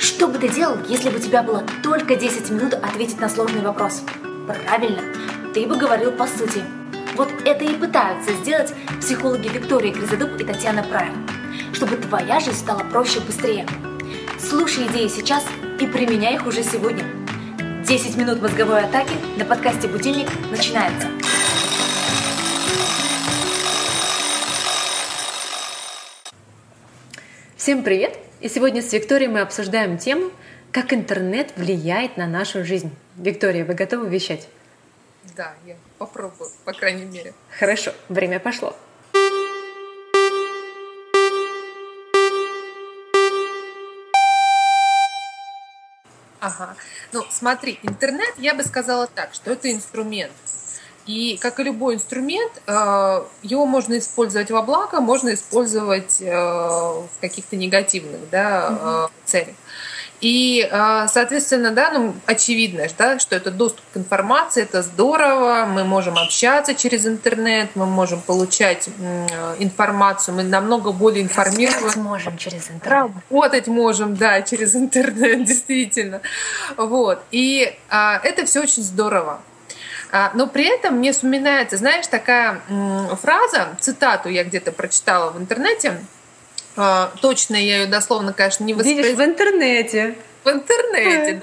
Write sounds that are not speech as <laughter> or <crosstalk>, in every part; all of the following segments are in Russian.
Что бы ты делал, если бы у тебя было только 10 минут ответить на сложный вопрос? Правильно, ты бы говорил по сути. Вот это и пытаются сделать психологи Виктория Гризодуб и Татьяна Прайм, чтобы твоя жизнь стала проще и быстрее. Слушай идеи сейчас и применяй их уже сегодня. 10 минут мозговой атаки на подкасте «Будильник» начинается. Всем привет! И сегодня с Викторией мы обсуждаем тему, как интернет влияет на нашу жизнь. Виктория, вы готовы вещать? Да, я попробую, по крайней мере. Хорошо, время пошло. Ага. Ну, смотри, интернет, я бы сказала так, что это инструмент. И как и любой инструмент, э, его можно использовать во благо, можно использовать э, в каких-то негативных да, угу. целях. И, соответственно, да, ну, очевидно, да, что это доступ к информации, это здорово, мы можем общаться через интернет, мы можем получать информацию, мы намного более информированы. Работать можем через интернет. Работать можем, да, через интернет, <laughs> действительно. Вот. И это все очень здорово. А, но при этом мне вспоминается, знаешь, такая фраза, цитату я где-то прочитала в интернете, а, точно я ее дословно, конечно, не воспроизвела. Видишь, в интернете. В интернете,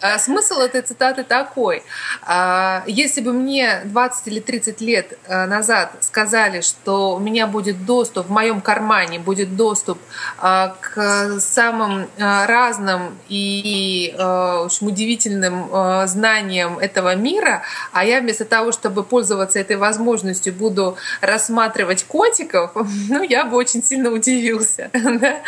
а, смысл этой цитаты такой. А, если бы мне 20 или 30 лет а, назад сказали, что у меня будет доступ, в моем кармане будет доступ к самым разным и общем, удивительным знаниям этого мира, а я вместо того, чтобы пользоваться этой возможностью, буду рассматривать котиков, <laughs> ну, я бы очень сильно удивился. <laughs>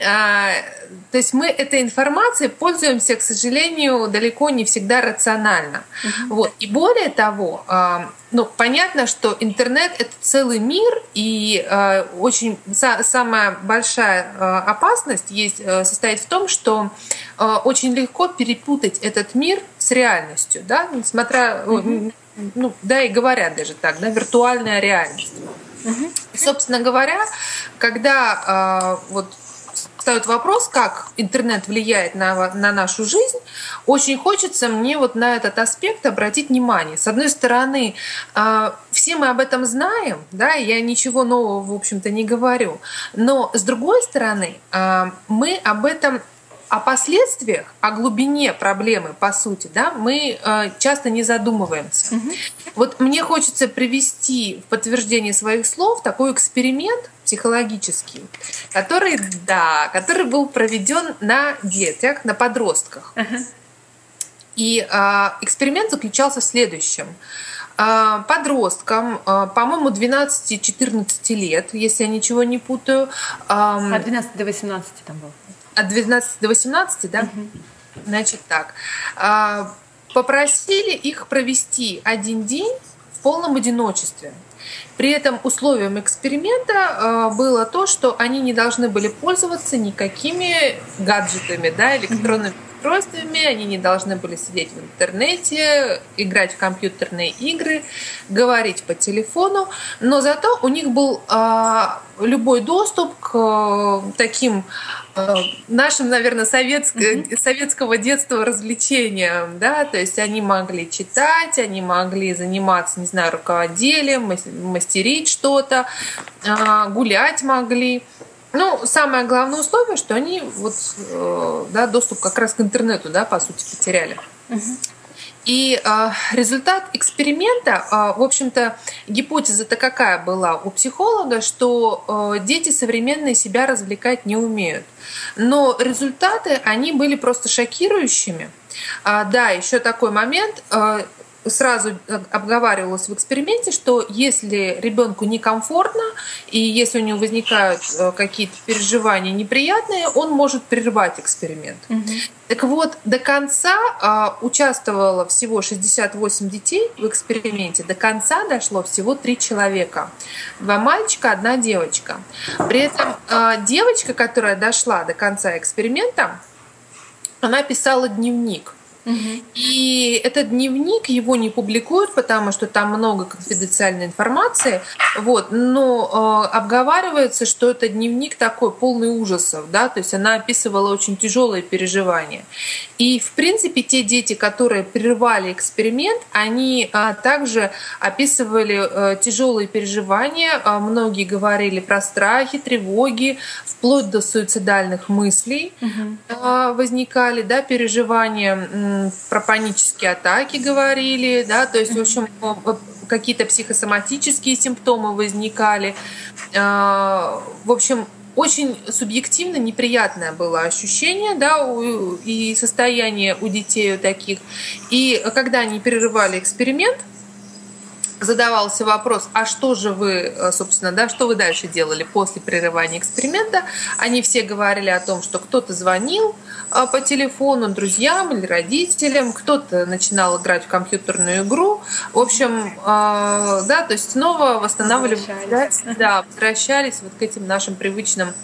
То есть мы этой информацией пользуемся, к сожалению, далеко не всегда рационально. Угу. Вот. И более того, а, ну, понятно, что интернет — это целый мир, и э, очень самая большая опасность есть, э, состоит в том, что очень легко перепутать этот мир с реальностью, да, несмотря, mm ну, да, и говорят даже так, да, виртуальная реальность. mm собственно говоря, когда э, вот встает вопрос, как интернет влияет на, на нашу жизнь, очень хочется мне вот на этот аспект обратить внимание. С одной стороны, а, все мы об этом знаем, да, я ничего нового, в общем-то, не говорю. Но с другой стороны, а, мы об этом о последствиях, о глубине проблемы, по сути, да, мы э, часто не задумываемся. Угу. Вот мне хочется привести в подтверждение своих слов такой эксперимент психологический, который, да, который был проведен на детях, на подростках. Угу. И э, эксперимент заключался в следующем а, подросткам, по-моему, 12-14 лет, если я ничего не путаю. От 12 до 18 там был. От 12 до 18, да? Угу. Значит так. А, попросили их провести один день в полном одиночестве. При этом условием эксперимента а, было то, что они не должны были пользоваться никакими гаджетами, да, электронными устройствами, они не должны были сидеть в интернете, играть в компьютерные игры, говорить по телефону, но зато у них был э, любой доступ к э, таким нашим, наверное, советск... mm-hmm. советского детства развлечениям, да, то есть они могли читать, они могли заниматься, не знаю, руководением, мастерить что-то, э, гулять могли. Ну, самое главное условие, что они вот, э, да, доступ как раз к интернету, да, по сути, потеряли. И э, результат эксперимента, э, в общем-то, гипотеза-то какая была у психолога, что э, дети современные себя развлекать не умеют. Но результаты, они были просто шокирующими. А, да, еще такой момент сразу обговаривалось в эксперименте, что если ребенку некомфортно и если у него возникают э, какие-то переживания неприятные, он может прервать эксперимент. Угу. Так вот, до конца а, участвовало всего 68 детей в эксперименте. До конца дошло всего три человека. Два мальчика, одна девочка. При этом а, девочка, которая дошла до конца эксперимента, она писала дневник И этот дневник его не публикуют, потому что там много конфиденциальной информации. Вот, но э, обговаривается, что это дневник такой полный ужасов, да, то есть она описывала очень тяжелые переживания. И в принципе те дети, которые прервали эксперимент, они э, также описывали э, тяжелые переживания. Э, многие говорили про страхи, тревоги, вплоть до суицидальных мыслей угу. э, возникали, да, переживания про панические атаки говорили, да, то есть, в общем, какие-то психосоматические симптомы возникали. А, в общем, очень субъективно неприятное было ощущение, да, и состояние у детей у таких. И когда они перерывали эксперимент, задавался вопрос, а что же вы, э, собственно, да, что вы дальше делали после прерывания эксперимента? Они все говорили о том, что кто-то звонил э, по телефону друзьям или родителям, кто-то начинал играть в компьютерную игру. В общем, э, да, то есть снова восстанавливали, да, возвращались вот к этим нашим привычным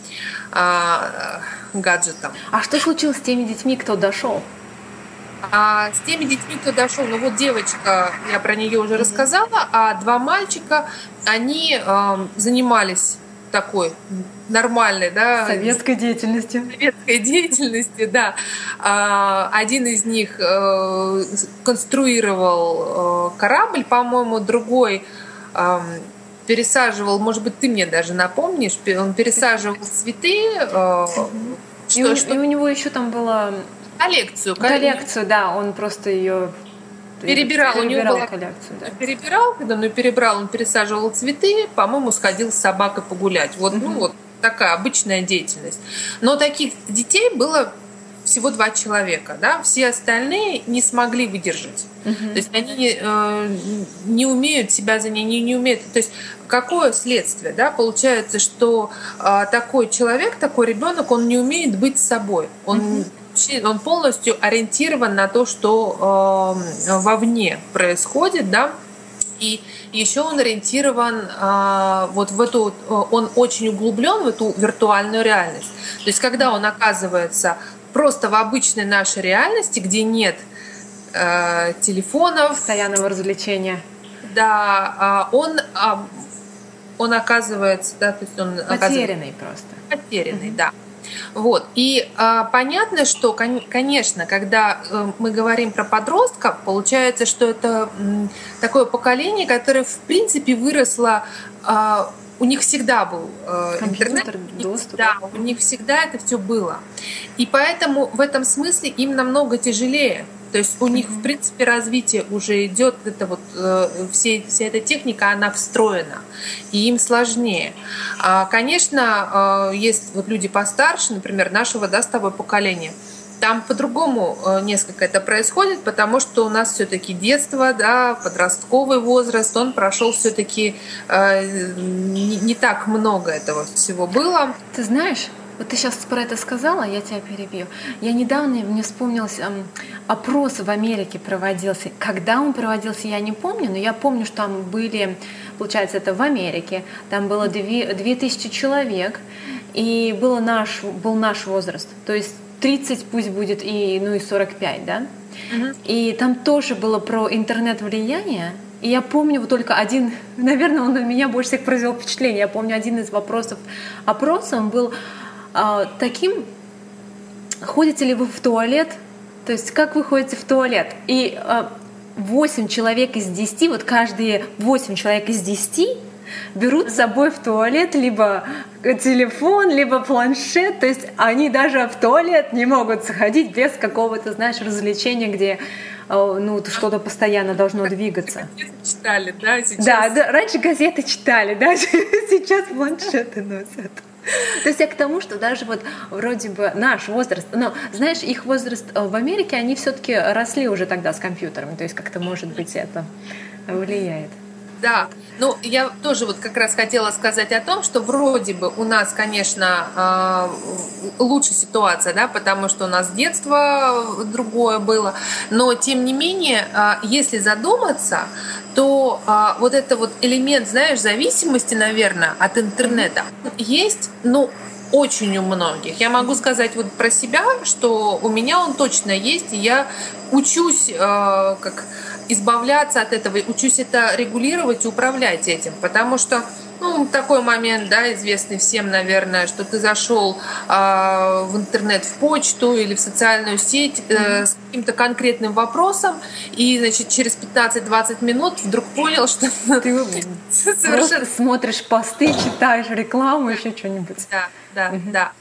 гаджетам. А что случилось с теми детьми, кто дошел? А с теми детьми, кто дошел, ну вот девочка, я про нее уже рассказала, а два мальчика, они э, занимались такой нормальной, да, советской деятельностью. Советской деятельностью, да. А, один из них э, конструировал э, корабль, по-моему, другой э, пересаживал, может быть, ты мне даже напомнишь, он пересаживал цветы. Э, что, и, у, что... и у него еще там было Коллекцию. Коллекцию, да, он просто ее перебирал, перебирал у него была коллекцию, да. Перебирал, когда ну перебрал, он пересаживал цветы, по-моему, сходил с собакой погулять. Вот, угу. ну вот такая обычная деятельность. Но таких детей было всего два человека, да, все остальные не смогли выдержать. Угу. То есть они не, э, не умеют себя за ней, не, не умеют. То есть какое следствие, да, получается, что э, такой человек, такой ребенок, он не умеет быть собой, он угу он полностью ориентирован на то, что э, вовне происходит, да, и еще он ориентирован э, вот в эту, он очень углублен в эту виртуальную реальность. То есть, когда он оказывается просто в обычной нашей реальности, где нет э, телефонов, постоянного развлечения, да, э, он э, он оказывается, да, то есть он потерянный просто, потерянный, mm-hmm. да. Вот. И э, понятно, что, конечно, когда э, мы говорим про подростков, получается, что это такое поколение, которое, в принципе, выросло э, у них всегда был э, интернет, доступ. Да, у них всегда это все было. И поэтому в этом смысле им намного тяжелее то есть у них, в принципе, развитие уже идет, это вот э, все, вся эта техника, она встроена, и им сложнее. А, конечно, э, есть вот люди постарше, например, нашего, да, с тобой поколения, там по-другому э, несколько это происходит, потому что у нас все-таки детство, да, подростковый возраст, он прошел все-таки э, не, не так много этого всего было. Ты знаешь, вот ты сейчас про это сказала, я тебя перебью. Я недавно, мне вспомнился эм, опрос в Америке проводился. Когда он проводился, я не помню, но я помню, что там были, получается, это в Америке, там было 2000 человек, и было наш, был наш возраст. То есть 30 пусть будет и, ну и 45, да? Угу. И там тоже было про интернет-влияние, и я помню вот только один, <laughs> наверное, он на меня больше всех произвел впечатление. Я помню один из вопросов опроса, он был а, таким, ходите ли вы в туалет, то есть как вы ходите в туалет. И а, 8 человек из 10, вот каждые 8 человек из 10 берут с собой в туалет либо телефон, либо планшет, то есть они даже в туалет не могут заходить без какого-то, знаешь, развлечения, где а, ну, что-то постоянно должно двигаться. Газеты читали, да, сейчас? Да, да, раньше газеты читали, да, <laughs> сейчас планшеты носят. <laughs> То есть я к тому, что даже вот вроде бы наш возраст, но знаешь, их возраст э, в Америке, они все-таки росли уже тогда с компьютерами, то есть как-то может быть это влияет. Да, ну я тоже вот как раз хотела сказать о том, что вроде бы у нас, конечно, а, лучше ситуация, да, потому что у нас детство другое было, но тем не менее, если задуматься, то а, вот это вот элемент, знаешь, зависимости, наверное, от интернета есть, ну, очень у многих. Я могу сказать вот про себя, что у меня он точно есть, и я учусь э, как избавляться от этого, учусь это регулировать и управлять этим, потому что ну, такой момент, да, известный всем, наверное, что ты зашел э, в интернет, в почту или в социальную сеть э, с каким-то конкретным вопросом, и, значит, через 15-20 минут вдруг понял, что <laughs> ты <laughs> совершенно... смотришь посты, читаешь рекламу, еще что-нибудь. Да, да, да.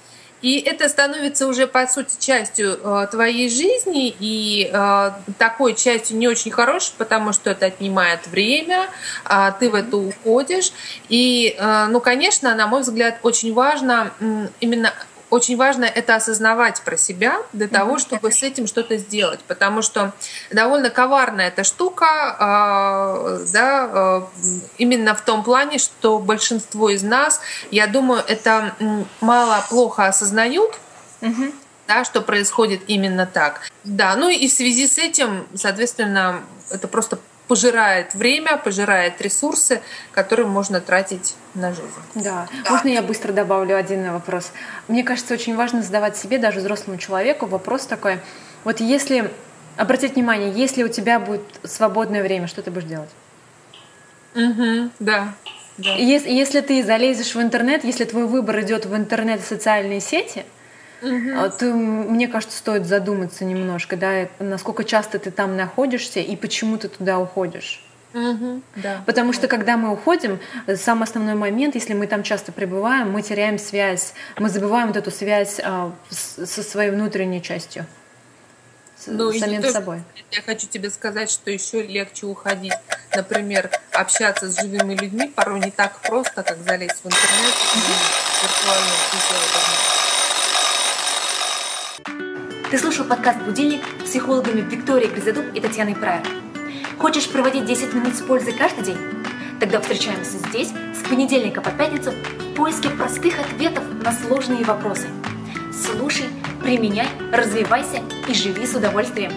И это становится уже, по сути, частью э, твоей жизни и э, такой частью не очень хорошей, потому что это отнимает время, э, ты в это уходишь. И, э, ну, конечно, на мой взгляд, очень важно э, именно очень важно это осознавать про себя для того, чтобы с этим что-то сделать, потому что довольно коварная эта штука, э, да, э, именно в том плане, что большинство из нас, я думаю, это мало плохо осознают, угу. да, что происходит именно так. Да, ну и в связи с этим, соответственно, это просто пожирает время, пожирает ресурсы, которые можно тратить на жизнь. Да. да. Можно я быстро добавлю один вопрос? Мне кажется, очень важно задавать себе, даже взрослому человеку, вопрос такой. Вот если, обратить внимание, если у тебя будет свободное время, что ты будешь делать? Угу, да. да. Если, если ты залезешь в интернет, если твой выбор идет в интернет и социальные сети, угу. то, мне кажется, стоит задуматься немножко, да, насколько часто ты там находишься и почему ты туда уходишь. Угу, да. Потому что когда мы уходим, самый основной момент, если мы там часто пребываем, мы теряем связь, мы забываем вот эту связь а, с, со своей внутренней частью, с ну, самим то, собой. Я хочу тебе сказать, что еще легче уходить, например, общаться с живыми людьми порой не так просто, как залезть в интернет и виртуально Ты слушал подкаст «Будильник» с психологами Викторией Гризадуб и Татьяной Прайер. Хочешь проводить 10 минут с пользой каждый день? Тогда встречаемся здесь с понедельника по пятницу в поиске простых ответов на сложные вопросы. Слушай, применяй, развивайся и живи с удовольствием.